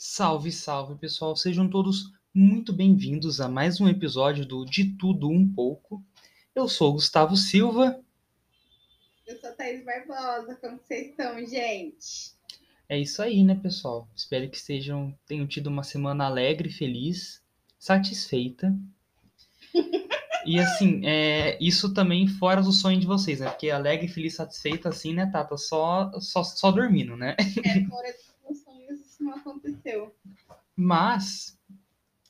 Salve, salve, pessoal! Sejam todos muito bem-vindos a mais um episódio do De Tudo Um Pouco. Eu sou o Gustavo Silva. Eu sou a Thaís Barbosa. Como vocês estão, gente? É isso aí, né, pessoal? Espero que sejam, tenham tido uma semana alegre, feliz, satisfeita. E assim, é, isso também fora do sonho de vocês, né? Porque alegre, feliz, satisfeita, assim, né, Tata? Só, só, só dormindo, né? É, fora sonhos isso não aconteceu. Mas.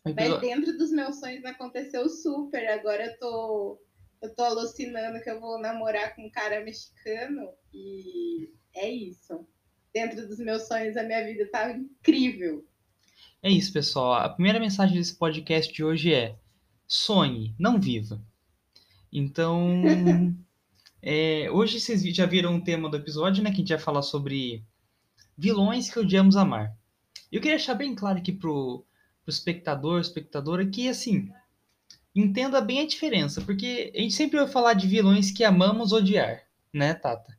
Mas dentro dos meus sonhos aconteceu super. Agora eu tô. Eu tô alucinando que eu vou namorar com um cara mexicano e é isso. Dentro dos meus sonhos a minha vida tá incrível. É isso, pessoal. A primeira mensagem desse podcast de hoje é: sonhe, não viva. Então, é, hoje vocês já viram o tema do episódio, né? Que a gente vai falar sobre vilões que odiamos amar. Eu queria deixar bem claro aqui pro, pro espectador, espectadora, que assim, entenda bem a diferença, porque a gente sempre vai falar de vilões que amamos odiar, né, Tata?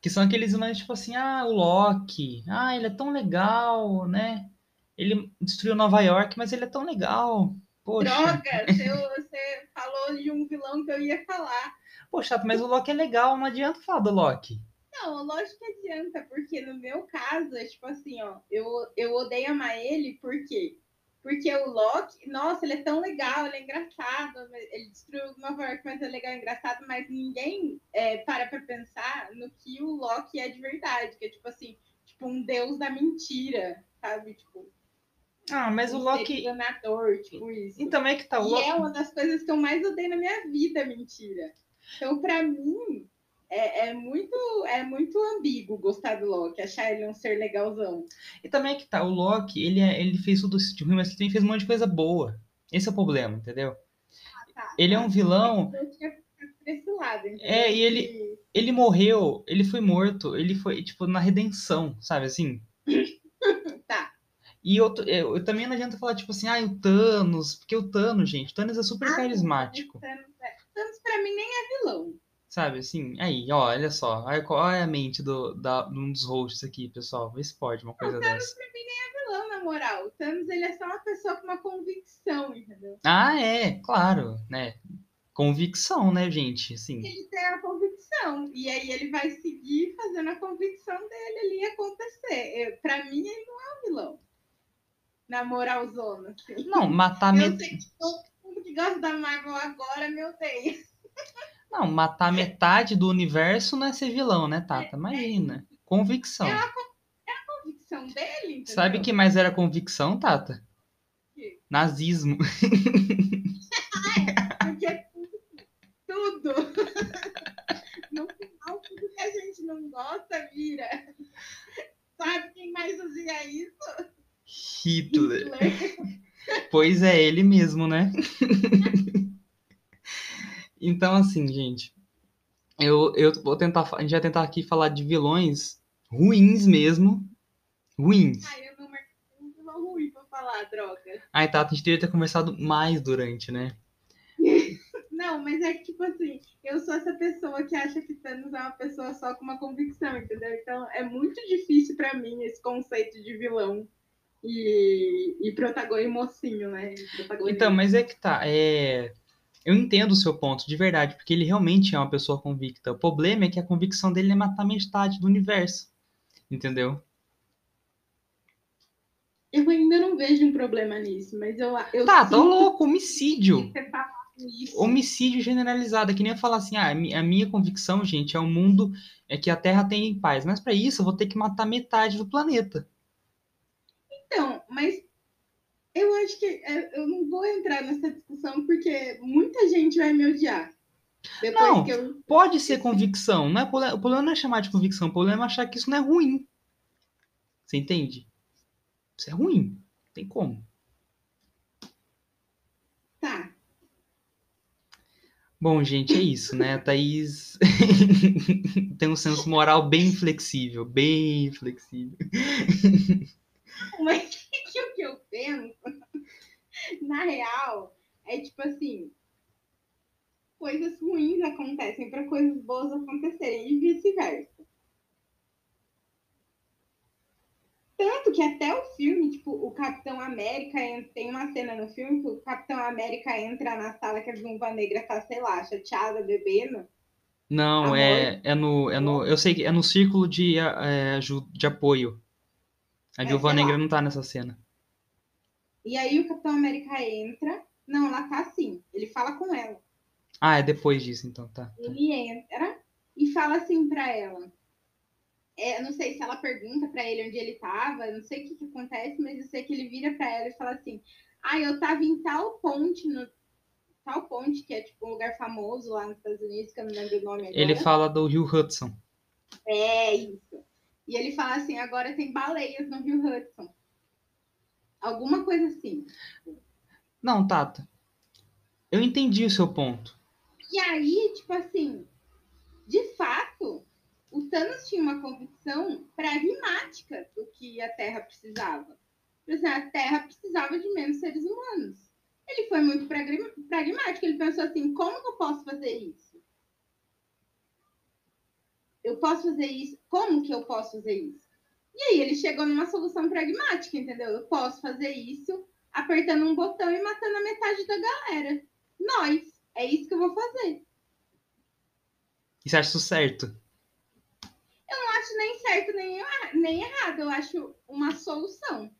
Que são aqueles vilões tipo assim, ah, o Loki, ah, ele é tão legal, né? Ele destruiu Nova York, mas ele é tão legal. Poxa. Droga, você, você falou de um vilão que eu ia falar. Poxa, mas o Loki é legal, não adianta falar do Loki. Não, lógico que adianta, porque no meu caso, é tipo assim, ó, eu, eu odeio amar ele, por quê? Porque o Loki, nossa, ele é tão legal, ele é engraçado, ele destruiu Nova York, mas é legal, é engraçado, mas ninguém é, para pra pensar no que o Loki é de verdade, que é tipo assim, tipo um deus da mentira, sabe? Tipo, ah, mas o Loki. Enganador, tipo isso. Então é que tá. O e Loki... é uma das coisas que eu mais odeio na minha vida, mentira. Então, pra mim, é, é, muito, é muito ambíguo gostar do Loki, achar ele um ser legalzão. E também é que tá, o Loki, ele, é, ele fez tudo isso de ruim, mas ele também fez um monte de coisa boa. Esse é o problema, entendeu? Ah, tá. Ele é um vilão. Eu tinha esse lado? É, e ele, ele morreu, ele foi morto, ele foi, tipo, na redenção, sabe assim? tá. E eu, eu, eu, também não adianta falar, tipo assim, ah, o Thanos, porque o Thanos, gente, o Thanos é super ah, carismático. Thanos, é. Thanos, pra mim, nem é vilão. Sabe, assim, aí, ó, olha só, olha qual é a mente do, da, de um dos hosts aqui, pessoal, vê se pode uma coisa o Thanos, dessa. pra mim, nem é vilão, na moral. O Thanos, ele é só uma pessoa com uma convicção, entendeu? Ah, é, claro, né? Convicção, né, gente, assim. Ele tem a convicção, e aí ele vai seguir fazendo a convicção dele ali acontecer. Eu, pra mim, ele não é um vilão na moralzona. Assim. Não, matar met... Eu sei que todo mundo que gosta da Marvel agora me odeia. Não, matar metade do universo não é ser vilão, né, Tata? Imagina. Convicção. É a, é a convicção dele, entendeu? Sabe o que mais era convicção, Tata? Que? Nazismo. é, porque tudo. No final, tudo que a gente não gosta vira. Sabe quem mais fazia isso? Hitler. pois é, ele mesmo, né? então, assim, gente, eu, eu vou tentar, a gente vai tentar aqui falar de vilões ruins mesmo. Ruins. Ai, eu não um vilão ruim pra falar, droga. Ai, tá, a gente deveria ter conversado mais durante, né? Não, mas é que, tipo assim, eu sou essa pessoa que acha que Thanos é uma pessoa só com uma convicção, entendeu? Então, é muito difícil para mim esse conceito de vilão e, e protagonista mocinho, né? Protagonista. Então, mas é que tá. É... Eu entendo o seu ponto, de verdade, porque ele realmente é uma pessoa convicta. O problema é que a convicção dele é matar metade do universo. Entendeu? Eu ainda não vejo um problema nisso, mas eu. eu tá, tá louco, homicídio. Tá homicídio generalizado, é que nem eu falar assim, ah, a minha convicção, gente, é um mundo é que a Terra tem paz, mas para isso eu vou ter que matar metade do planeta. Então, mas eu acho que é, eu não vou entrar nessa discussão porque muita gente vai me odiar. não, eu... pode ser convicção. Não é, o problema não é chamar de convicção, o problema é achar que isso não é ruim. Você entende? Isso é ruim. Tem como. Tá. Bom, gente, é isso, né? A Thaís tem um senso moral bem flexível, bem flexível. Mas o que eu penso, na real, é tipo assim: coisas ruins acontecem para coisas boas acontecerem e vice-versa. Tanto Tanto que até o filme, tipo, o Capitão América tem uma cena no filme que o Capitão América entra na sala que a Viúva Negra tá, sei lá, chateada, bebendo. Não, é, é no. É no. Eu sei que é no círculo de, é, de apoio. A é, Viúva Negra lá. não tá nessa cena. E aí o Capitão América entra. Não, ela tá assim. Ele fala com ela. Ah, é depois disso, então, tá. Ele entra e fala assim pra ela. É, não sei se ela pergunta para ele onde ele estava, não sei o que, que, acontece, mas eu sei que ele vira para ela e fala assim: Ah, eu tava em tal ponte, no, tal ponte, que é tipo um lugar famoso lá nos Estados Unidos, que eu não lembro o nome agora. Ele fala do Rio Hudson. É, isso. E ele fala assim: agora tem baleias no Rio Hudson. Alguma coisa assim. Não, Tata. Eu entendi o seu ponto. E aí, tipo assim, de fato, Thanos tinha uma convicção pragmática do que a Terra precisava. Por exemplo, a Terra precisava de menos seres humanos. Ele foi muito pragmático. Ele pensou assim: como que eu posso fazer isso? Eu posso fazer isso? Como que eu posso fazer isso? E aí ele chegou numa solução pragmática, entendeu? Eu posso fazer isso apertando um botão e matando a metade da galera. Nós. É isso que eu vou fazer. E você acha isso certo? Eu não acho nem certo nem, nem errado, eu acho uma solução.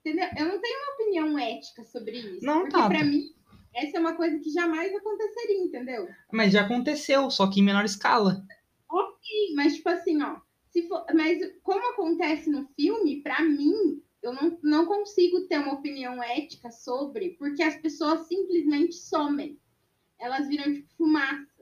Entendeu? Eu não tenho uma opinião ética sobre isso. Não, porque tá. pra mim, essa é uma coisa que jamais aconteceria, entendeu? Mas já aconteceu, só que em menor escala. Ok, mas tipo assim, ó. Se for, mas como acontece no filme, para mim, eu não, não consigo ter uma opinião ética sobre, porque as pessoas simplesmente somem. Elas viram tipo fumaça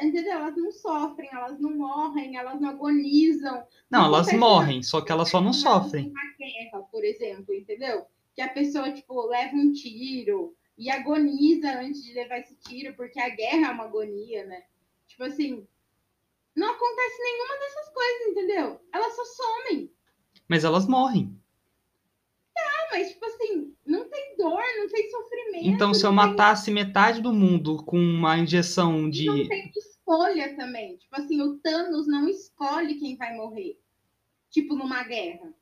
entendeu? Elas não sofrem, elas não morrem, elas não agonizam. Não, não elas morrem, só que elas só não sofrem. Uma guerra, por exemplo, entendeu? Que a pessoa, tipo, leva um tiro e agoniza antes de levar esse tiro, porque a guerra é uma agonia, né? Tipo assim, não acontece nenhuma dessas coisas, entendeu? Elas só somem. Mas elas morrem. Mas tipo assim, não tem dor, não tem sofrimento. Então, se eu matasse tem... metade do mundo com uma injeção de. Não tem escolha também. Tipo assim, o Thanos não escolhe quem vai morrer. Tipo, numa guerra.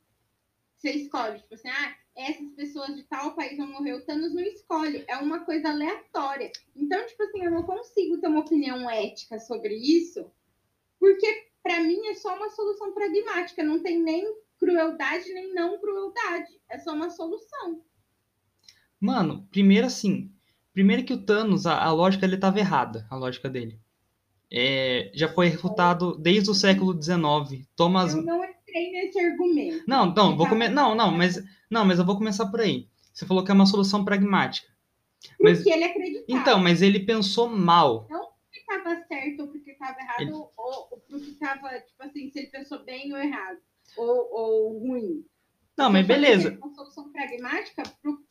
Você escolhe, tipo assim, ah, essas pessoas de tal país vão morrer. O Thanos não escolhe. É uma coisa aleatória. Então, tipo assim, eu não consigo ter uma opinião ética sobre isso, porque para mim é só uma solução pragmática. Não tem nem crueldade nem não crueldade. É só uma solução. Mano, primeiro assim, primeiro que o Thanos, a, a lógica dele estava errada, a lógica dele é, já foi refutado desde o século XIX. Thomas... Eu não entrei nesse argumento. Não, não, vou come... não, não, mas não, mas eu vou começar por aí. Você falou que é uma solução pragmática. Mas... Porque ele acreditava. Então, mas ele pensou mal. Não porque estava certo ou porque estava errado, ele... ou, ou porque estava, tipo assim, se ele pensou bem ou errado, ou, ou ruim. Não, mas beleza. Uma solução pragmática pro,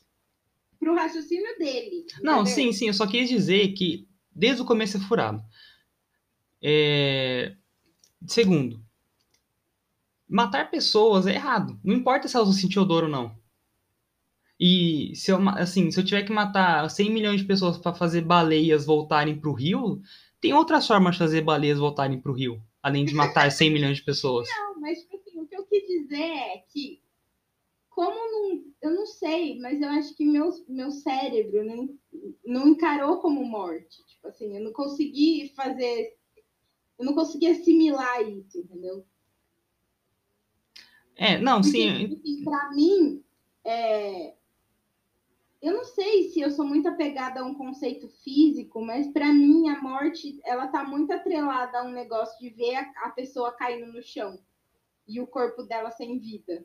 pro raciocínio dele. Não, entendeu? sim, sim, eu só quis dizer que desde o começo é furado. É... Segundo, matar pessoas é errado. Não importa se elas vão sentir odor ou não. E se eu, assim, se eu tiver que matar 100 milhões de pessoas para fazer baleias voltarem para o rio, tem outras formas de fazer baleias voltarem para o rio, além de matar 100 milhões de pessoas. Não, mas tipo dizer é que, como não, eu não sei, mas eu acho que meu, meu cérebro não, não encarou como morte. Tipo assim, eu não consegui fazer eu não consegui assimilar isso, entendeu? É, não, Porque, sim. Tipo assim, para mim, é... eu não sei se eu sou muito apegada a um conceito físico, mas para mim a morte ela tá muito atrelada a um negócio de ver a, a pessoa caindo no chão e o corpo dela sem vida.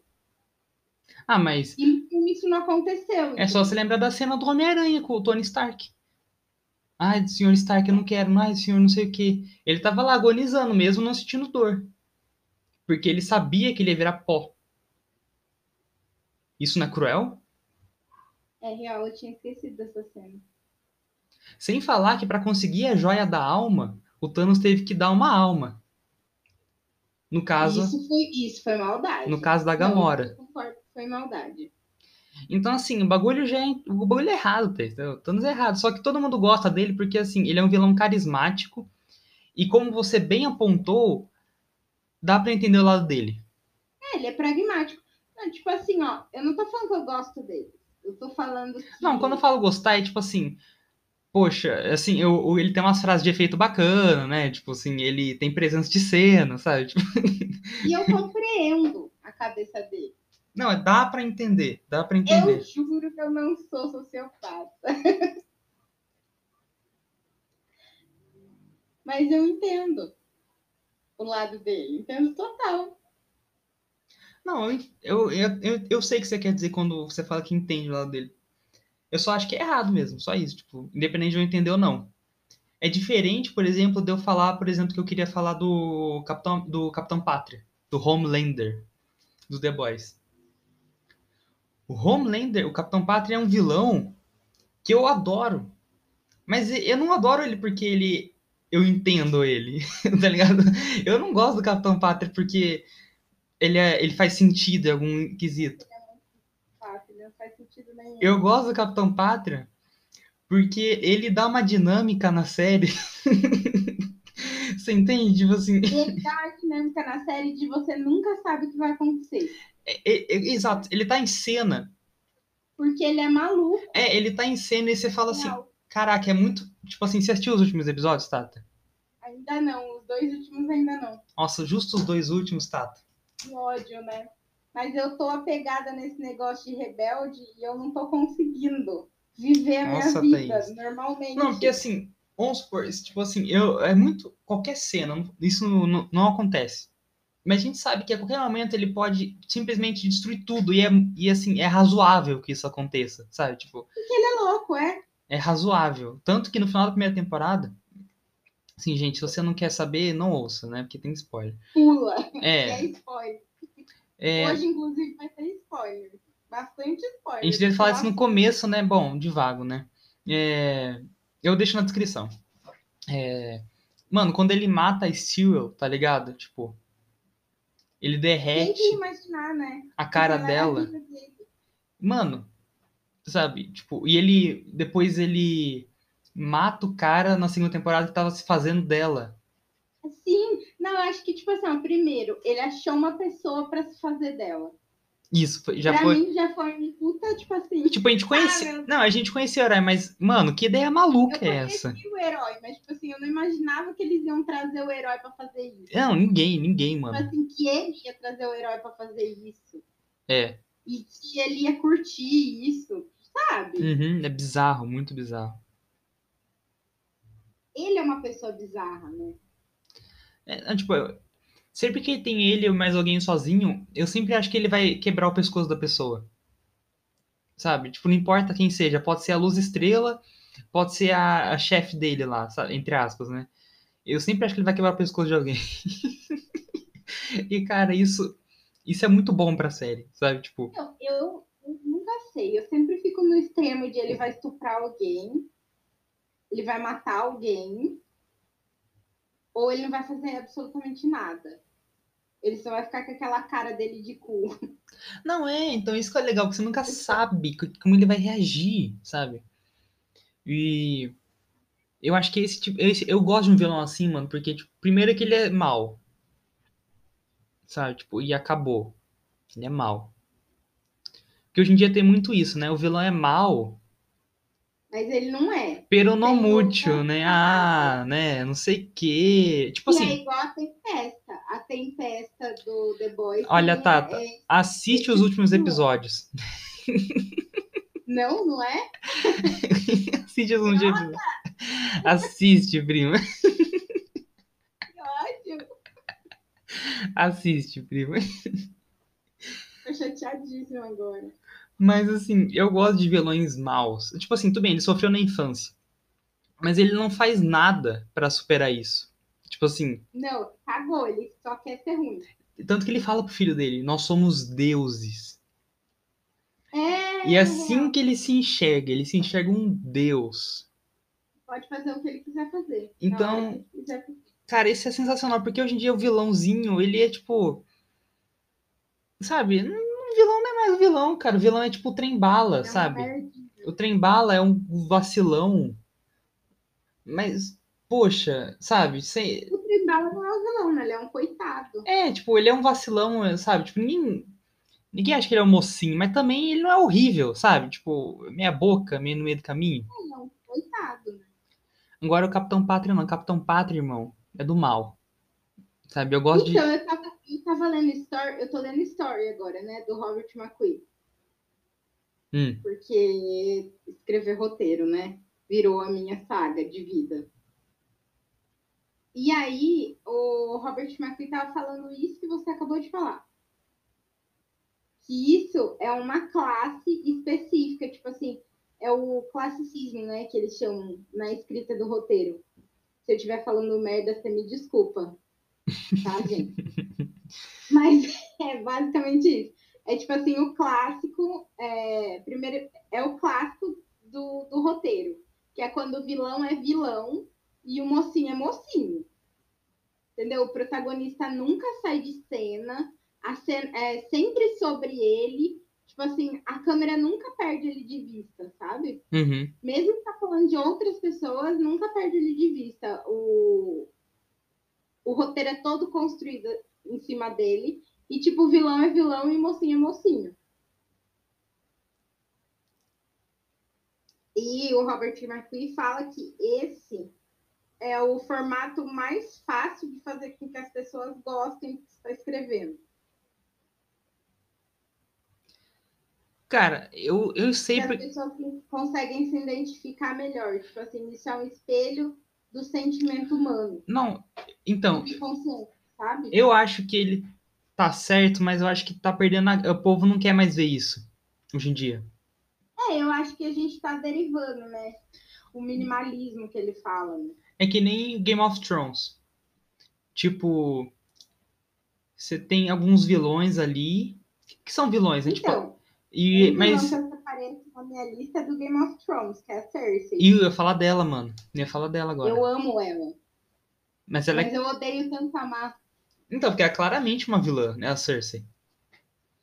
Ah, mas. E isso não aconteceu. É só se lembrar da cena do Homem-Aranha com o Tony Stark. Ai, senhor Stark, eu não quero. Ai, senhor, não sei o quê. Ele tava lá agonizando mesmo, não sentindo dor. Porque ele sabia que ele ia virar pó. Isso não é cruel? É real, eu tinha esquecido dessa cena. Sem falar que para conseguir a joia da alma, o Thanos teve que dar uma alma. No caso. Isso foi, isso foi maldade. No caso da Gamora. Não, foi maldade. Então, assim, o bagulho já é, o bagulho é errado? Todos é errado. Só que todo mundo gosta dele porque, assim, ele é um vilão carismático. E como você bem apontou, dá para entender o lado dele. É, ele é pragmático. Não, tipo assim, ó, eu não tô falando que eu gosto dele. Eu tô falando que... Não, quando eu falo gostar, é tipo assim. Poxa, assim, eu, ele tem umas frases de efeito bacana, né? Tipo assim, ele tem presença de cena, sabe? Tipo... E eu compreendo a cabeça dele. Não, dá pra entender, dá pra entender. Eu juro que eu não sou sociopata. Mas eu entendo o lado dele, entendo total. Não, eu, eu, eu, eu sei o que você quer dizer quando você fala que entende o lado dele. Eu só acho que é errado mesmo, só isso, tipo, independente de eu entender ou não. É diferente, por exemplo, de eu falar, por exemplo, que eu queria falar do Capitão, do Capitão Pátria, do Homelander, do The Boys. O Homelander, o Capitão Pátria é um vilão que eu adoro. Mas eu não adoro ele porque ele eu entendo ele, tá ligado? Eu não gosto do Capitão Pátria porque ele, é, ele faz sentido em algum quesito. Não faz sentido nenhum. Eu gosto do Capitão Pátria porque ele dá uma dinâmica na série. você entende? Tipo assim. Ele dá uma dinâmica na série de você nunca sabe o que vai acontecer. É, é, é, exato, ele tá em cena. Porque ele é maluco. É, ele tá em cena e você fala assim: caraca, é muito. Tipo assim, você assistiu os últimos episódios, Tata? Ainda não, os dois últimos ainda não. Nossa, justo os dois últimos, Tata. Que ódio, né? Mas eu tô apegada nesse negócio de rebelde e eu não tô conseguindo viver a Nossa, minha vida Thaís. normalmente. Não, porque assim, vamos supor, tipo assim, eu, é muito. Qualquer cena, isso não, não, não acontece. Mas a gente sabe que a qualquer momento ele pode simplesmente destruir tudo. E, é, e assim, é razoável que isso aconteça, sabe? Tipo, Porque ele é louco, é? é razoável. Tanto que no final da primeira temporada. Assim, gente, se você não quer saber, não ouça, né? Porque tem spoiler. Pula. É, É spoiler. É, Hoje, inclusive, vai ter spoiler. Bastante spoiler. A gente deve falar isso no começo, né? Bom, de vago, né? É, eu deixo na descrição. É, mano, quando ele mata a Stewell, tá ligado? Tipo, ele derrete imaginar, né? a cara a dela. Mano, sabe? Tipo, e ele depois ele mata o cara na segunda temporada que tava se fazendo dela. Sim, não, eu acho que, tipo assim, ó, primeiro, ele achou uma pessoa pra se fazer dela. Isso, já pra foi. mim, já foi um puta, tipo assim. Tipo, a gente conhecia. meu Não, a gente conhecia o herói, mas, mano, que ideia maluca eu é conheci essa? o herói, mas, tipo assim, eu não imaginava que eles iam trazer o herói pra fazer isso. Não, ninguém, ninguém, Tipo mano. assim, que ele ia trazer o herói pra fazer isso. É. E que ele ia curtir isso, sabe? Uhum, é bizarro, muito bizarro. Ele é uma pessoa bizarra, né? É, é, tipo, sempre que tem ele ou mais alguém sozinho, eu sempre acho que ele vai quebrar o pescoço da pessoa. Sabe? Tipo, não importa quem seja, pode ser a luz estrela, pode ser a, a chefe dele lá, sabe? entre aspas, né? Eu sempre acho que ele vai quebrar o pescoço de alguém. e, cara, isso, isso é muito bom pra série, sabe? Tipo, eu, eu nunca sei. Eu sempre fico no extremo de ele vai estuprar alguém, ele vai matar alguém, ou ele não vai fazer absolutamente nada. Ele só vai ficar com aquela cara dele de cu. Não é, então isso que é legal, porque você nunca sabe co- como ele vai reagir, sabe? E eu acho que esse tipo, esse, eu gosto de um vilão assim, mano, porque tipo, primeiro que ele é mal. Sabe? Tipo, e acabou. Ele é mal. Porque hoje em dia tem muito isso, né? O vilão é mal, Mas ele não é. Pero Tem mútil, né? Ah, né? Não sei o quê. Tipo e é assim, igual a Tempesta. A Tempesta do The Boys. Olha, também Tata. é- assiste os últimos episódios. Não, não é? assiste os últimos episódios. Assiste, prima. Que ódio. Assiste, prima. Tô chateadíssima agora. Mas assim, eu gosto de vilões maus. Tipo assim, tudo bem, ele sofreu na infância. Mas ele não faz nada pra superar isso. Tipo assim, Não, cagou. Ele só quer ser ruim. tanto que ele fala pro filho dele, nós somos deuses. É. E assim que ele se enxerga, ele se enxerga um deus. Pode fazer o que ele quiser fazer. Então- quiser fazer. Cara, isso é sensacional, porque hoje em dia o vilãozinho, ele é tipo. Sabe? Um vilão não é mais vilão, cara. O vilão é tipo o trem bala, É sabe? O trem bala é um vacilão. Mas, poxa, sabe? Sem- O Trembala não é o vilão, né? Ele é um coitado. É, tipo, ele é um vacilão, sabe? Tipo, ninguém. Ninguém acha que ele é um mocinho, mas também ele não é horrível, sabe? Tipo, meia boca, meio no meio do caminho. Não, coitado, né? Agora o Capitão Pátria não. O Capitão Pátria, irmão, é do mal. Sabe? Eu gosto Então, de. eu tava, eu tava lendo story, eu tô lendo story agora, né? Do Robert McQueen. Hum. Porque escrever roteiro, né? Virou a minha saga de vida. E aí, o Robert McQueen tava falando isso que você acabou de falar. Que isso é uma classe específica, tipo assim, é o classicismo, né? Que eles chamam na escrita do roteiro. Se eu estiver falando merda, você me desculpa. Tá, gente? Mas é basicamente isso. É tipo assim, o clássico, é, primeiro, é o clássico do, do roteiro, que é quando o vilão é vilão e o mocinho é mocinho. Entendeu? O protagonista nunca sai de cena, a cena é sempre sobre ele. Tipo assim, a câmera nunca perde ele de vista, sabe? Uhum. Mesmo que tá falando de outras pessoas, nunca perde ele de vista. O, o roteiro é todo construído em cima dele. E, tipo, vilão é vilão e mocinho é mocinho. E o Robert McQueen fala que esse é o formato mais fácil de fazer com que as pessoas gostem do que está escrevendo. Cara, eu, eu sei. As pessoas conseguem se identificar melhor. Tipo assim, isso é um espelho do sentimento humano, Não, então, sabe? eu acho que ele tá certo, mas eu acho que tá perdendo. a- O povo não quer mais ver isso hoje em dia. É, eu acho que a gente tá derivando, né? O minimalismo que ele fala, né? É que nem Game of Thrones. Tipo, você tem alguns vilões ali que são vilões, né? Tipo, Então, e, um mas na minha lista é do Game of Thrones, que é a Cersei. e eu ia falar dela, mano. Eu ia falar dela agora. Eu amo ela, Mas ela é mas eu odeio tanto amar. Então, porque é claramente uma vilã, né? A Cersei.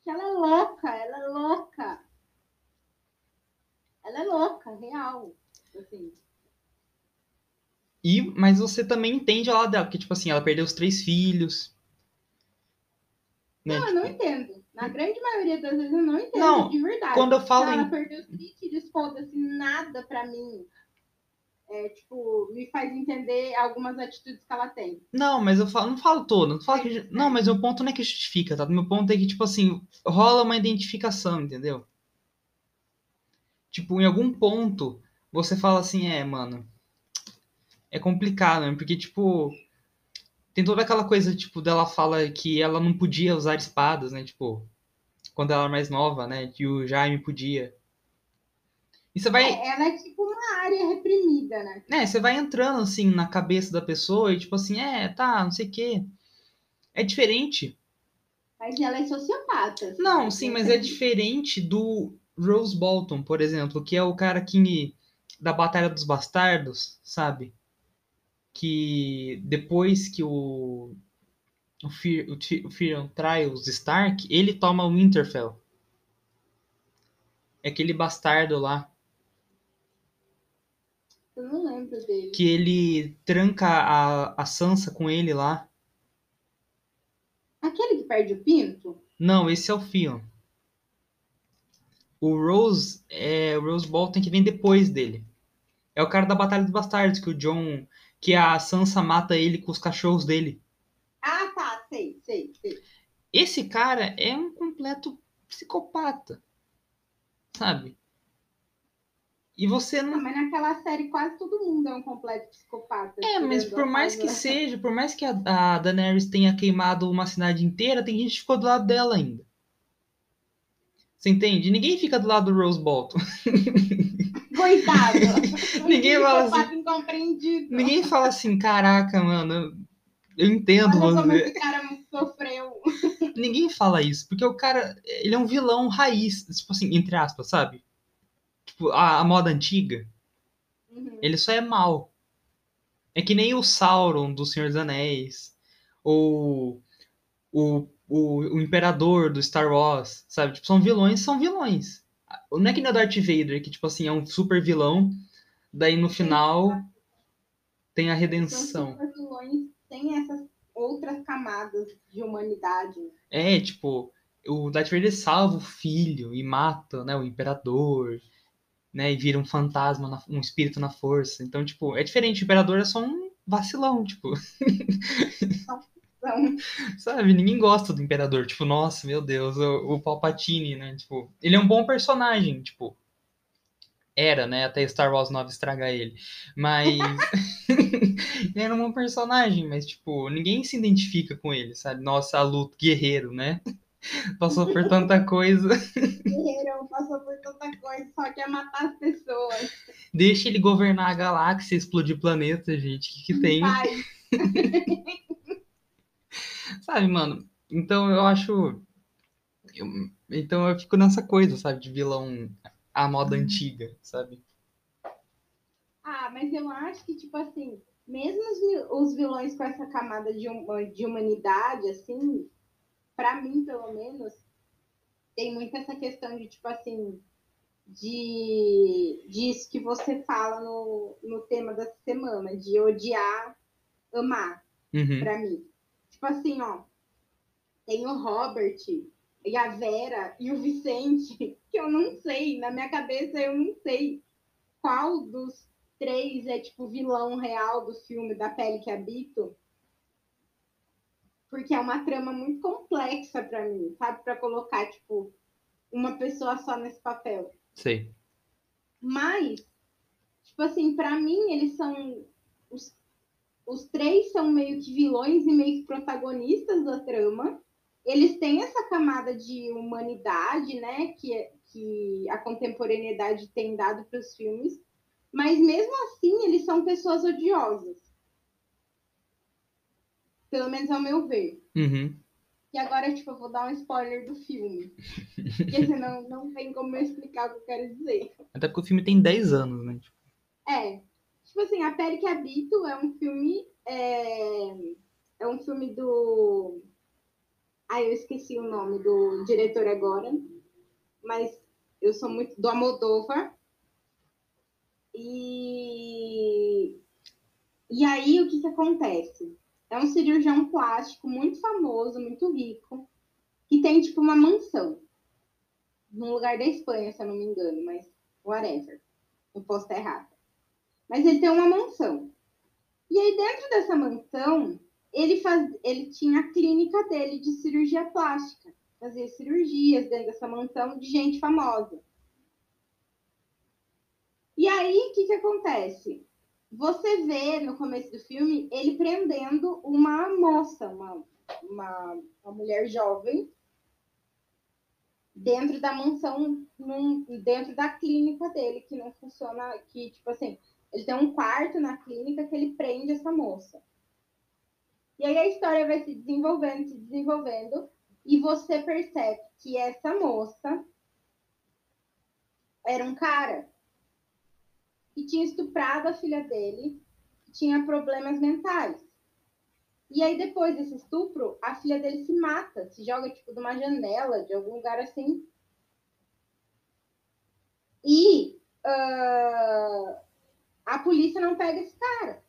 Ela é louca, ela é louca. Ela é louca, real. Assim, E, mas você também entende a lado dela, porque, tipo assim, ela perdeu os três filhos. Né? não, eu não entendo. Na grande maioria das vezes eu não entendo Não, de verdade. quando eu falo ela em- perdeu os três filhos, foda-se, nada pra mim. É, tipo, me faz entender algumas atitudes que ela tem. Não, mas eu falo, não falo todo. Não, falo que, não, mas o ponto não é que justifica, tá? Meu ponto é que, tipo assim, rola uma identificação, entendeu? Tipo, em algum ponto, você fala assim, é, mano, é complicado, né? Porque, tipo, tem toda aquela coisa, tipo, dela fala que ela não podia usar espadas, né? Tipo, quando ela era mais nova, né? Que o Jaime podia. E você vai, É, ela é tipo uma área reprimida, né? né, você vai entrando, assim, na cabeça da pessoa e, tipo assim, é, tá, não sei o quê. É diferente. Mas ela é sociopata. assim. Não, sim, mas é diferente do Rose Bolton, por exemplo, que é o cara que da Batalha dos Bastardos, sabe? Que depois que o o Tyrion trai os Stark, ele toma o Winterfell. É aquele bastardo lá Eu não lembro dele. que ele tranca a, a Sansa com ele lá. Aquele que perde o pinto? Não, esse é o Theon. O Rose é o Rose Bolton que vem depois dele. É o cara da Batalha dos Bastardos, que o John. Que a Sansa mata ele com os cachorros dele. Ah, tá, sei, sei, sei. Esse cara é um completo psicopata. Sabe? E você Ah, não. mas naquela série quase todo mundo é um completo psicopata. É, mas por mais que seja, por mais que a, a Daenerys tenha queimado uma cidade inteira, tem gente que ficou do lado dela ainda. Você entende? Ninguém fica do lado do Rose Bolton. Coitado. Ninguém fala psicopata incompreendido. Ninguém fala assim, caraca, mano, eu entendo Olha você. cara sofreu. Ninguém fala isso, porque o cara, ele é um vilão raiz, tipo assim, entre aspas, sabe? Tipo, a, a moda antiga, Uhum. ele só é mal. É que nem o Sauron do Senhor dos Anéis, ou o, o, o Imperador do Star Wars, sabe? Tipo, são vilões, são vilões. Não é que nem o Darth Vader, que, tipo assim, é um super vilão, daí no final tem a redenção. São super vilões sem essas outras camadas de humanidade. É, tipo, o Darth Vader salva o filho e mata, né, o imperador, né, e vira um fantasma, na- um espírito na força. Então, tipo, é diferente. O imperador é só um vacilão, tipo, Sabe? Ninguém gosta do imperador. Tipo, nossa, meu Deus, o, o Palpatine, né? Tipo, ele é um bom personagem, tipo, era, né, até Star Wars 9 estragar ele. Mas ele era um bom personagem, mas tipo, ninguém se identifica com ele, sabe? Nossa, a luta, guerreiro, né? Passou por tanta coisa. Guerreiro passou por tanta coisa, só quer matar as pessoas. Deixa ele governar a galáxia, explodir planeta, gente. O que, que tem? Vai. Sabe, mano? Então eu acho. eu- Então eu fico nessa coisa, sabe? De vilão à moda antiga, sabe? Ah, mas eu acho que, tipo assim, mesmo os, os vilões com essa camada de, de humanidade, assim, pra mim, pelo menos, tem muito essa questão de, tipo assim, de disso que você fala no, no tema dessa semana, de odiar, amar, Uhum. pra mim. Tipo assim, ó, tem o Robert e a Vera e o Vicente, que eu não sei, na minha cabeça eu não sei qual dos três é tipo vilão real do filme da pele que habito. Porque é uma trama muito complexa pra mim, sabe? Pra colocar, tipo, uma pessoa só nesse papel. Sei. Mas, tipo assim, pra mim, eles são. Os, os três são meio que vilões e meio que protagonistas da trama. Eles têm essa camada de humanidade, né? Que, que a contemporaneidade tem dado para os filmes. Mas mesmo assim, eles são pessoas odiosas. Pelo menos ao meu ver. Uhum. E agora, tipo, eu vou dar um spoiler do filme. Porque senão não tem como eu explicar o que eu quero dizer. Até porque o filme tem 10 anos, né? Tipo, É. Tipo assim, A Pele que Habito é um filme. É, é um filme do. Ai, eu esqueci o nome do diretor agora. Mas eu sou muito. Do Almodóvar. E. E aí, o que que acontece? É um cirurgião plástico muito famoso, muito rico, que tem, tipo, uma mansão. Num lugar da Espanha, se eu não me engano, mas whatever. Eu posso estar errada. Mas ele tem uma mansão. E aí, dentro dessa mansão, ele, faz, ele tinha a clínica dele de cirurgia plástica. Fazia cirurgias dentro dessa mansão de gente famosa. E aí, o que, que acontece? Você vê no começo do filme ele prendendo uma moça, uma, uma, uma mulher jovem, dentro da mansão, num, dentro da clínica dele, que não funciona, que, tipo assim, ele tem um quarto na clínica que ele prende essa moça. E aí a história vai se desenvolvendo, se desenvolvendo, e você percebe que essa moça era um cara que tinha estuprado a filha dele, que tinha problemas mentais. E aí, depois desse estupro, a filha dele se mata, se joga, tipo, de uma janela, de algum lugar assim. E uh, a polícia não pega esse cara.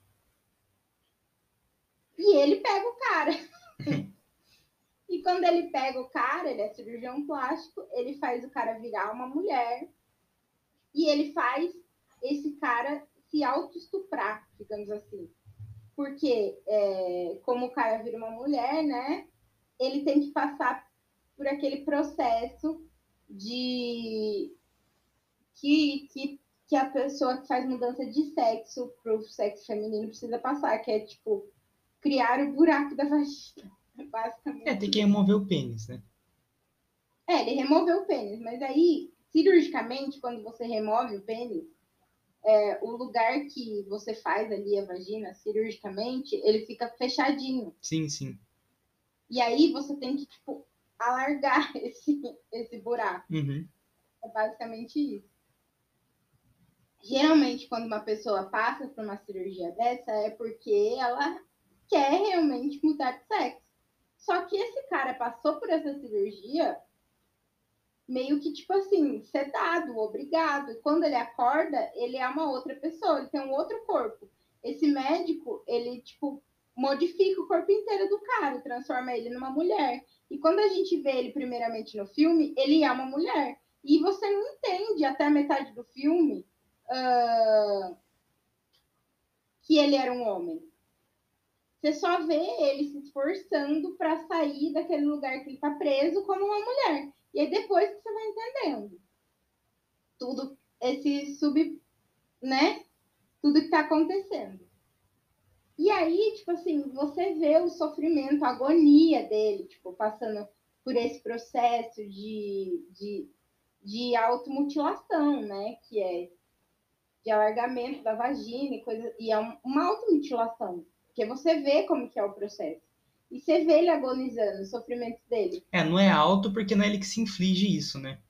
E ele pega o cara. e quando ele pega o cara, ele é cirurgião plástico, ele faz o cara virar uma mulher. E ele faz esse cara se auto-estuprar, digamos assim. Porque, é, como o cara vira uma mulher, né? Ele tem que passar por aquele processo de que, que, que a pessoa que faz mudança de sexo para o sexo feminino precisa passar, que é tipo criar o buraco da vagina, basicamente. é, tem que remover o pênis, né? É, ele removeu o pênis, mas aí, cirurgicamente, quando você remove o pênis, é, o lugar que você faz ali a vagina, cirurgicamente, ele fica fechadinho. Sim, sim. E aí você tem que, tipo, alargar esse, esse buraco. Uhum. É basicamente isso. Geralmente, quando uma pessoa passa por uma cirurgia dessa, é porque ela quer realmente mudar de sexo. Só que esse cara passou por essa cirurgia meio que, tipo assim, sedado, obrigado. E quando ele acorda, ele é uma outra pessoa, ele tem um outro corpo. Esse médico, ele, tipo, modifica o corpo inteiro do cara, transforma ele numa mulher. E quando a gente vê ele primeiramente no filme, ele é uma mulher. E você não entende até a metade do filme uh, que ele era um homem. Você só vê ele se esforçando para sair daquele lugar que ele está preso como uma mulher. E aí depois que você vai entendendo tudo esse sub, né? Tudo que está acontecendo. E aí, tipo assim, você vê o sofrimento, a agonia dele, tipo, passando por esse processo de, de, de automutilação, né? Que é de alargamento da vagina e coisa. E é uma automutilação. Porque você vê como que é o processo. E você vê ele agonizando, o sofrimento dele. É, não é alto porque não é ele que se inflige isso, né?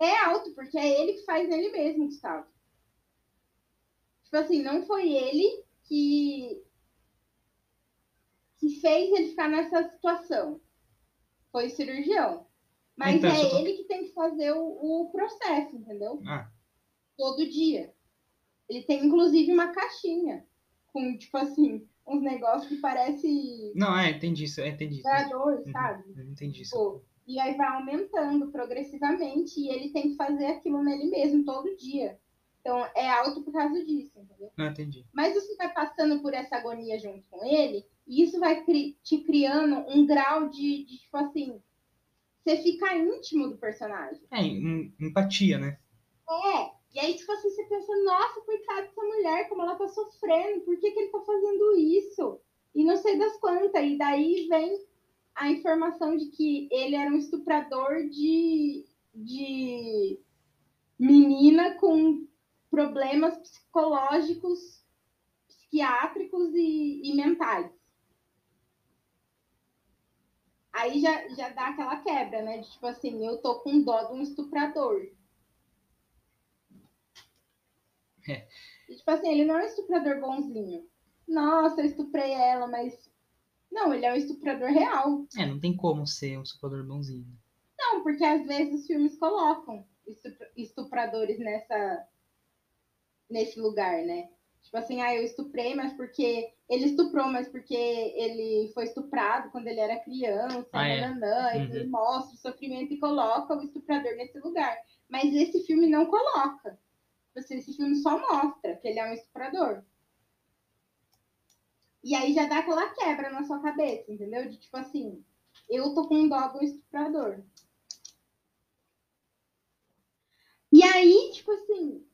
É alto, porque é ele que faz nele mesmo, Gustavo. Tipo assim, não foi ele que, que fez ele ficar nessa situação. Foi o cirurgião. Mas então, é tô... ele que tem que fazer o, o processo, entendeu? Ah. Todo dia. Ele tem, inclusive, uma caixinha com, tipo assim, uns negócios que parece. Não, é, entendi isso, entendi isso. Dor, sabe? Uhum, entendi isso. Pô, e aí vai aumentando progressivamente e ele tem que fazer aquilo nele mesmo todo dia. Então, é alto por causa disso, entendeu? Não, entendi. Mas você vai passando por essa agonia junto com ele, e isso vai cri te criando um grau de, de, tipo assim, você fica íntimo do personagem. É, em, empatia, né? É. E aí, tipo assim, você pensa, nossa, coitada dessa mulher, como ela tá sofrendo, por que, que ele tá fazendo isso? E não sei das quantas. E daí vem a informação de que ele era um estuprador de, de menina com problemas psicológicos, psiquiátricos e, e mentais. Aí já, já dá aquela quebra, né? De, tipo assim, eu tô com dó de um estuprador. É. E, tipo assim, ele não é um estuprador bonzinho. Nossa, eu estuprei ela, mas. Não, ele é um estuprador real. É, não tem como ser um estuprador bonzinho. Não, porque às vezes os filmes colocam estupradores nessa, nesse lugar, né? Tipo assim, ah, eu estuprei, mas porque ele estuprou, mas porque ele foi estuprado quando ele era criança, ah, é. nananã, uhum. ele mostra o sofrimento e coloca o estuprador nesse lugar. Mas esse filme não coloca. Assim, esse filme só mostra que ele é um estuprador. E aí já dá aquela quebra na sua cabeça, entendeu? De tipo assim, eu tô com dó do estuprador. E aí, tipo assim,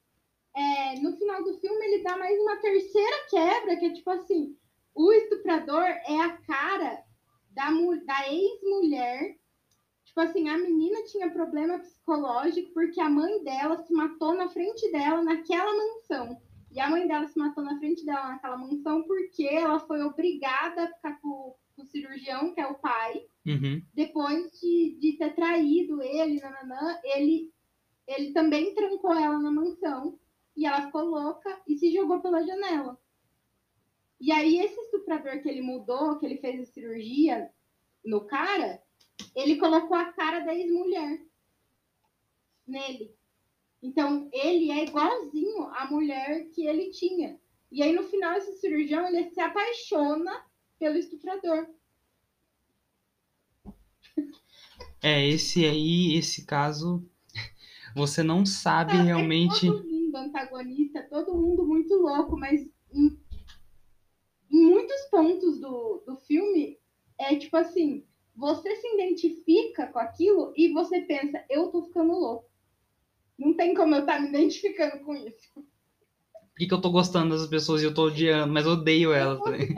é, no final do filme ele dá mais uma terceira quebra, que é tipo assim, o estuprador é a cara da, da ex-mulher. Tipo assim, a menina tinha problema psicológico porque a mãe dela se matou na frente dela naquela mansão. E a mãe dela se matou na frente dela naquela mansão porque ela foi obrigada a ficar com, com o cirurgião, que é o pai. Uhum. Depois de, de ter traído ele, nananã, ele, ele também trancou ela na mansão e ela ficou louca e se jogou pela janela. E aí, esse estuprador que ele mudou, que ele fez a cirurgia no cara, ele colocou a cara da ex-mulher nele. Então, ele é igualzinho à mulher que ele tinha. E aí, no final, esse cirurgião, ele se apaixona pelo estuprador. É, esse aí, esse caso, você não sabe ah, realmente. É do antagonista, todo mundo muito louco, mas em, em muitos pontos do, do filme é tipo assim, você se identifica com aquilo e você pensa, eu tô ficando louco. Não tem como eu estar tá me identificando com isso. Por que, que eu tô gostando das pessoas e eu tô odiando, mas odeio elas também.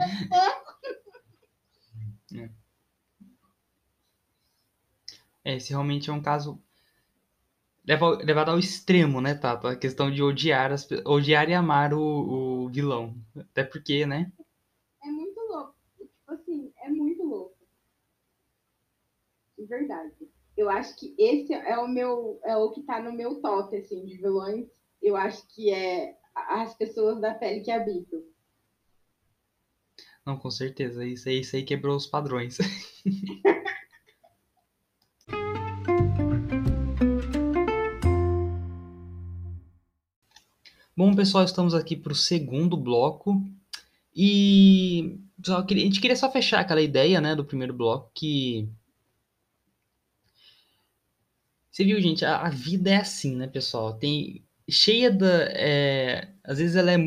é. é, esse realmente é um caso levado ao extremo, né, Tato? A questão de odiar, as, odiar e amar o, o vilão. Até porque, né? É muito louco. Tipo assim, é muito louco. De verdade. Eu acho que esse é o meu, é o que tá no meu top, assim, de vilões. Eu acho que é as pessoas da pele que habitam. Não, com certeza. Isso aí, isso aí quebrou os padrões. Bom, pessoal, estamos aqui para o segundo bloco E queria- a gente queria só fechar aquela ideia, né, do primeiro bloco que você viu, gente, a, a vida é assim, né, pessoal? Tem cheia da, é, às vezes ela é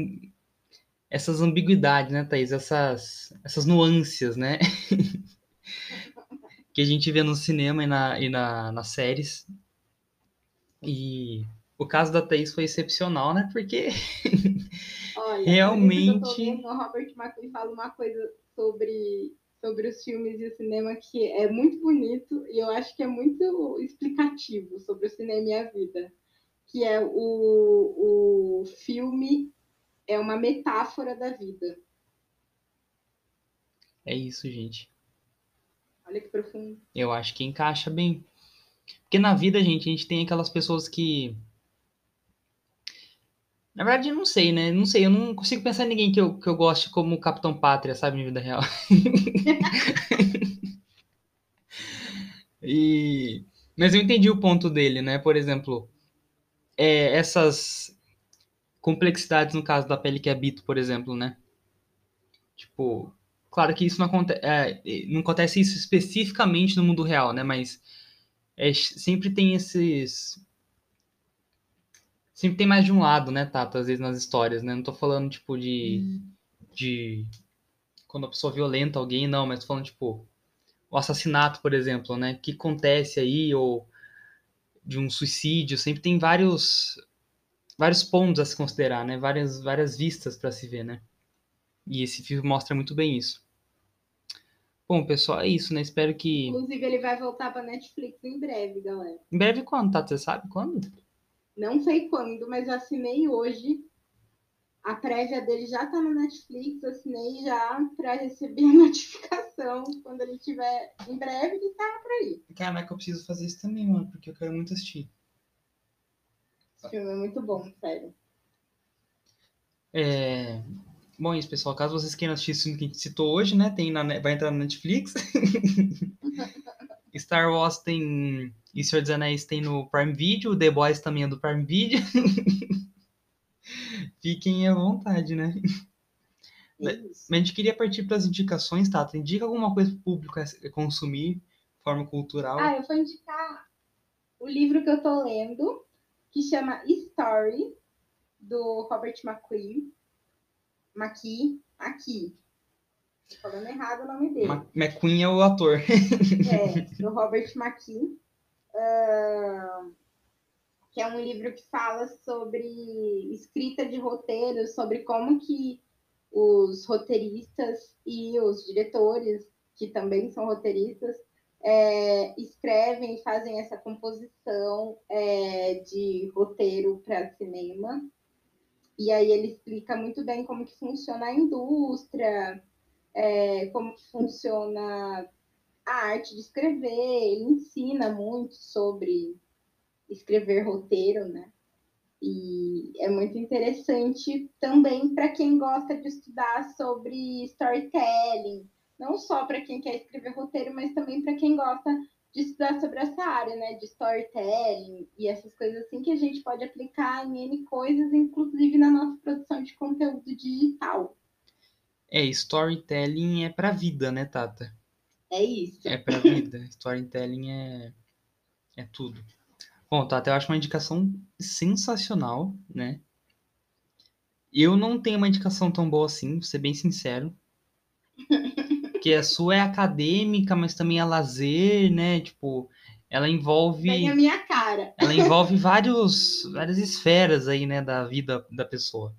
essas ambiguidades, né, Thaís? Essas, essas nuances, né? que a gente vê no cinema e, na, e na, nas séries. E o caso da Thaís foi excepcional, né? Porque Olha, Realmente- eu tô vendo, o Robert McQueen fala uma coisa sobre, sobre os filmes e o cinema que é muito bonito e eu acho que é muito explicativo sobre o cinema e a vida. Que é o, o filme é uma metáfora da vida. é isso, gente. Olha que profundo. Eu acho que encaixa bem. Porque na vida, gente, a gente tem aquelas pessoas que. Na verdade, não sei, né? Não sei, eu não consigo pensar em ninguém que eu, que eu goste como Capitão Pátria, sabe, na vida real. e... Mas eu entendi o ponto dele, né? Por exemplo, é, essas complexidades no caso da pele que habito, por exemplo, né? Tipo, claro que isso não acontece, não acontece isso especificamente no mundo real, né? Mas é, sempre tem esses. Sempre tem mais de um lado, né, Tato? Às vezes nas histórias, né? Não tô falando, tipo, de. de quando a pessoa violenta alguém, não, mas tô falando, tipo, o assassinato, por exemplo, né? Que acontece aí, ou de um suicídio, sempre tem vários vários pontos a se considerar, né? Várias, várias vistas para se ver, né? E esse filme mostra muito bem isso. Bom, pessoal, é isso, né? Espero que. Inclusive, ele vai voltar pra Netflix em breve, galera. Em breve, quando, Tato? Você sabe quando? Não sei quando, mas eu assinei hoje. A prévia dele já tá no Netflix, assinei já pra receber a notificação. Quando ele tiver em breve, ele tá por aí. Caraca, eu preciso fazer isso também, mano, porque eu quero muito assistir. Esse filme é muito bom, sério. É... Bom, é isso, pessoal. Caso vocês queiram assistir esse filme que a gente citou hoje, né? Tem na... Vai entrar na Netflix. Star Wars tem. E Senhor dos Anéis tem no Prime Video. The Boys também é do Prime Video. Fiquem à vontade, né? Mas a gente queria partir para as indicações, tá? Indica alguma coisa para o público consumir, de forma cultural. Ah, eu vou indicar o livro que eu tô lendo, que chama Story, do Robert McQueen. McKee. Aqui. Falando errado o nome dele. Ma- McQueen é o ator. É, do Robert McKee. Que é um livro que fala sobre escrita de roteiros, sobre como que os roteiristas e os diretores, que também são roteiristas, é, escrevem e fazem essa composição é, de roteiro para cinema. E aí ele explica muito bem como que funciona a indústria, é, como que funciona a arte de escrever, ele ensina muito sobre escrever roteiro, né? E é muito interessante também para quem gosta de estudar sobre storytelling, não só para quem quer escrever roteiro, mas também para quem gosta de estudar sobre essa área, né? De storytelling e essas coisas assim que a gente pode aplicar em N coisas, inclusive na nossa produção de conteúdo digital. É, storytelling é pra vida, né, Tata? É isso. É pra vida. Storytelling é, é tudo. Bom, Tata, eu acho uma indicação sensacional, né? Eu não tenho uma indicação tão boa assim, vou ser bem sincero. Porque a sua é acadêmica, mas também é lazer, né? Tipo, ela envolve. Tem a minha cara. ela envolve vários, várias esferas aí, né, da vida da pessoa.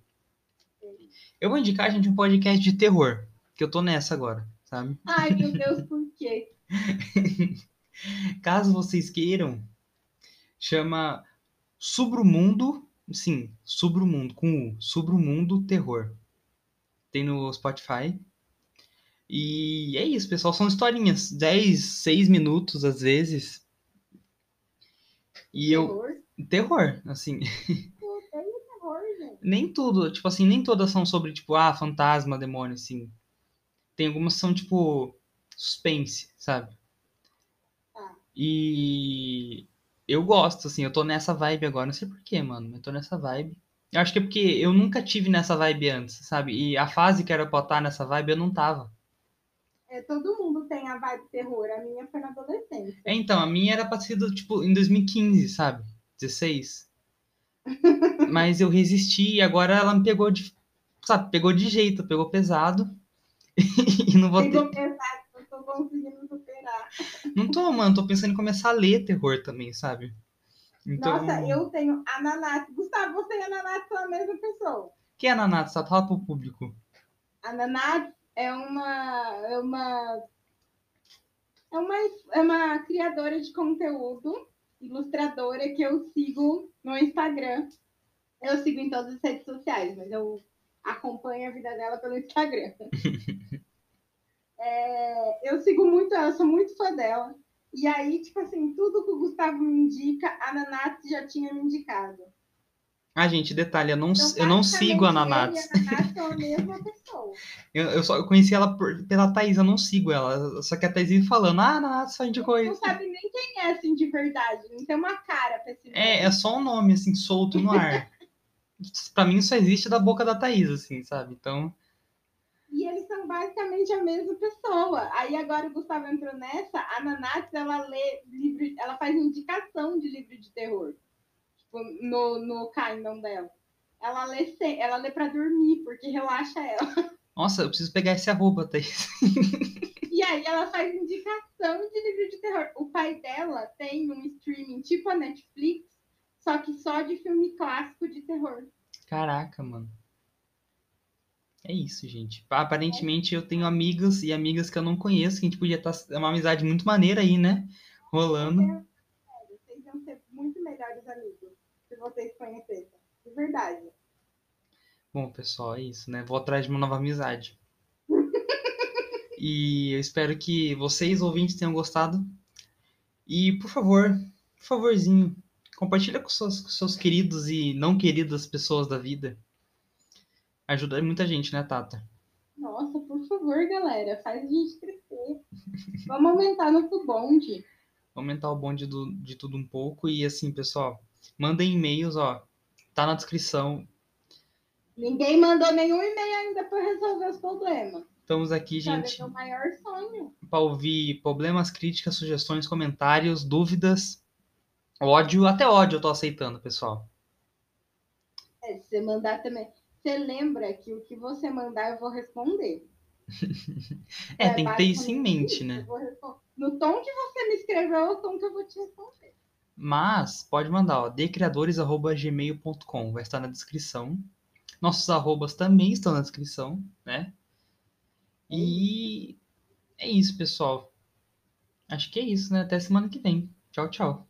Eu vou indicar, gente, um podcast de terror, que eu tô nessa agora, sabe? Ai, meu Deus, por Caso vocês queiram, chama Submundo, sim, Submundo, com U, Submundo Terror. Tem no Spotify. E é isso, pessoal, são historinhas, 10, 6 minutos às vezes. E eu, Terror? assim, tem terror, gente. nem tudo, tipo assim, nem todas são sobre, tipo, ah, fantasma, demônio, assim. Tem algumas que são, tipo, suspense, sabe? Tá. E eu gosto, assim, eu tô nessa vibe agora, não sei porquê, mano, eu tô nessa vibe. Eu acho que é porque eu nunca tive nessa vibe antes, sabe? E a fase que era pra estar nessa vibe, eu não tava. É, todo mundo tem a vibe terror. A minha foi na adolescência. É, então, a minha era pra ser, do, tipo, em 2015, sabe? 16. Mas eu resisti e agora ela me pegou de, sabe, pegou de jeito, pegou pesado. e não vou Pegou ter... pesado, tô conseguindo superar. Não tô, mano, tô pensando em começar a ler terror também, sabe? Então, Nossa, eu tenho a Nanate. Gustavo, você e a Nanate são a mesma pessoa. quem é a Nanatsu? Fala pro público. A é uma, é uma, é uma, é uma criadora de conteúdo, ilustradora que eu sigo no Instagram. Eu sigo em todas as redes sociais, mas eu acompanho a vida dela pelo Instagram. É, eu sigo muito ela, sou muito fã dela. E aí, tipo assim, tudo que o Gustavo me indica, a Nanate já tinha me indicado. Ah, gente, detalhe, eu não, Então, eu não sigo a Nanate mesma pessoa. Eu, eu só eu conheci ela por- pela Thaís, eu não sigo ela. Só que a Thaís vive falando, ah, a Nanatsu só indicou Não isso. sabe nem quem é assim de verdade. Não tem uma cara pra esse É, nome. é só um nome, assim, solto no ar. pra mim só existe da boca da Thaís, assim, sabe? Então, E eles basicamente a mesma pessoa. Aí agora o Gustavo entrou nessa, a Nanatsu, ela lê livro, ela faz indicação de livro de terror. Tipo, no, no Kindle dela. Ela lê, ela lê pra dormir, porque relaxa ela. nossa, eu preciso pegar esse arroba, Thaís. E aí ela faz indicação de livro de terror. O pai dela tem um streaming tipo a Netflix, só que só de filme clássico de terror. Caraca, mano. É isso, gente. Aparentemente eu tenho amigos e amigas que eu não conheço, que a gente podia estar. É uma amizade muito maneira aí, né? Rolando. Vocês iam ser muito melhores amigos se vocês conhecessem. De verdade. Bom, pessoal, é isso, né? Vou atrás de uma nova amizade. E eu espero que vocês, ouvintes, tenham gostado. E, por favor, por favorzinho, compartilha com seus, com seus queridos e não queridas pessoas da vida. Ajuda muita gente, né, Tata? Nossa, por favor, galera, faz a gente crescer. Vamos aumentar nosso bonde. Aumentar o bonde do- de tudo um pouco. E, assim, pessoal, mandem e-mails, ó. Tá na descrição. Ninguém mandou nenhum e-mail ainda para resolver os problemas. Estamos aqui, gente, é o maior sonho. para ouvir problemas, críticas, sugestões, comentários, dúvidas, ódio. Até ódio eu tô aceitando, pessoal. É, se você mandar também. Você lembra que o que você mandar eu vou responder. É, tem que ter isso em mente, né? No tom que você me escreveu, é o tom que eu vou te responder. Mas pode mandar, ó, decriadores@gmail.com, vai estar na descrição. Nossos arrobas também estão na descrição, né? E é isso, pessoal. Acho que é isso, né? Até semana que vem. Tchau, tchau.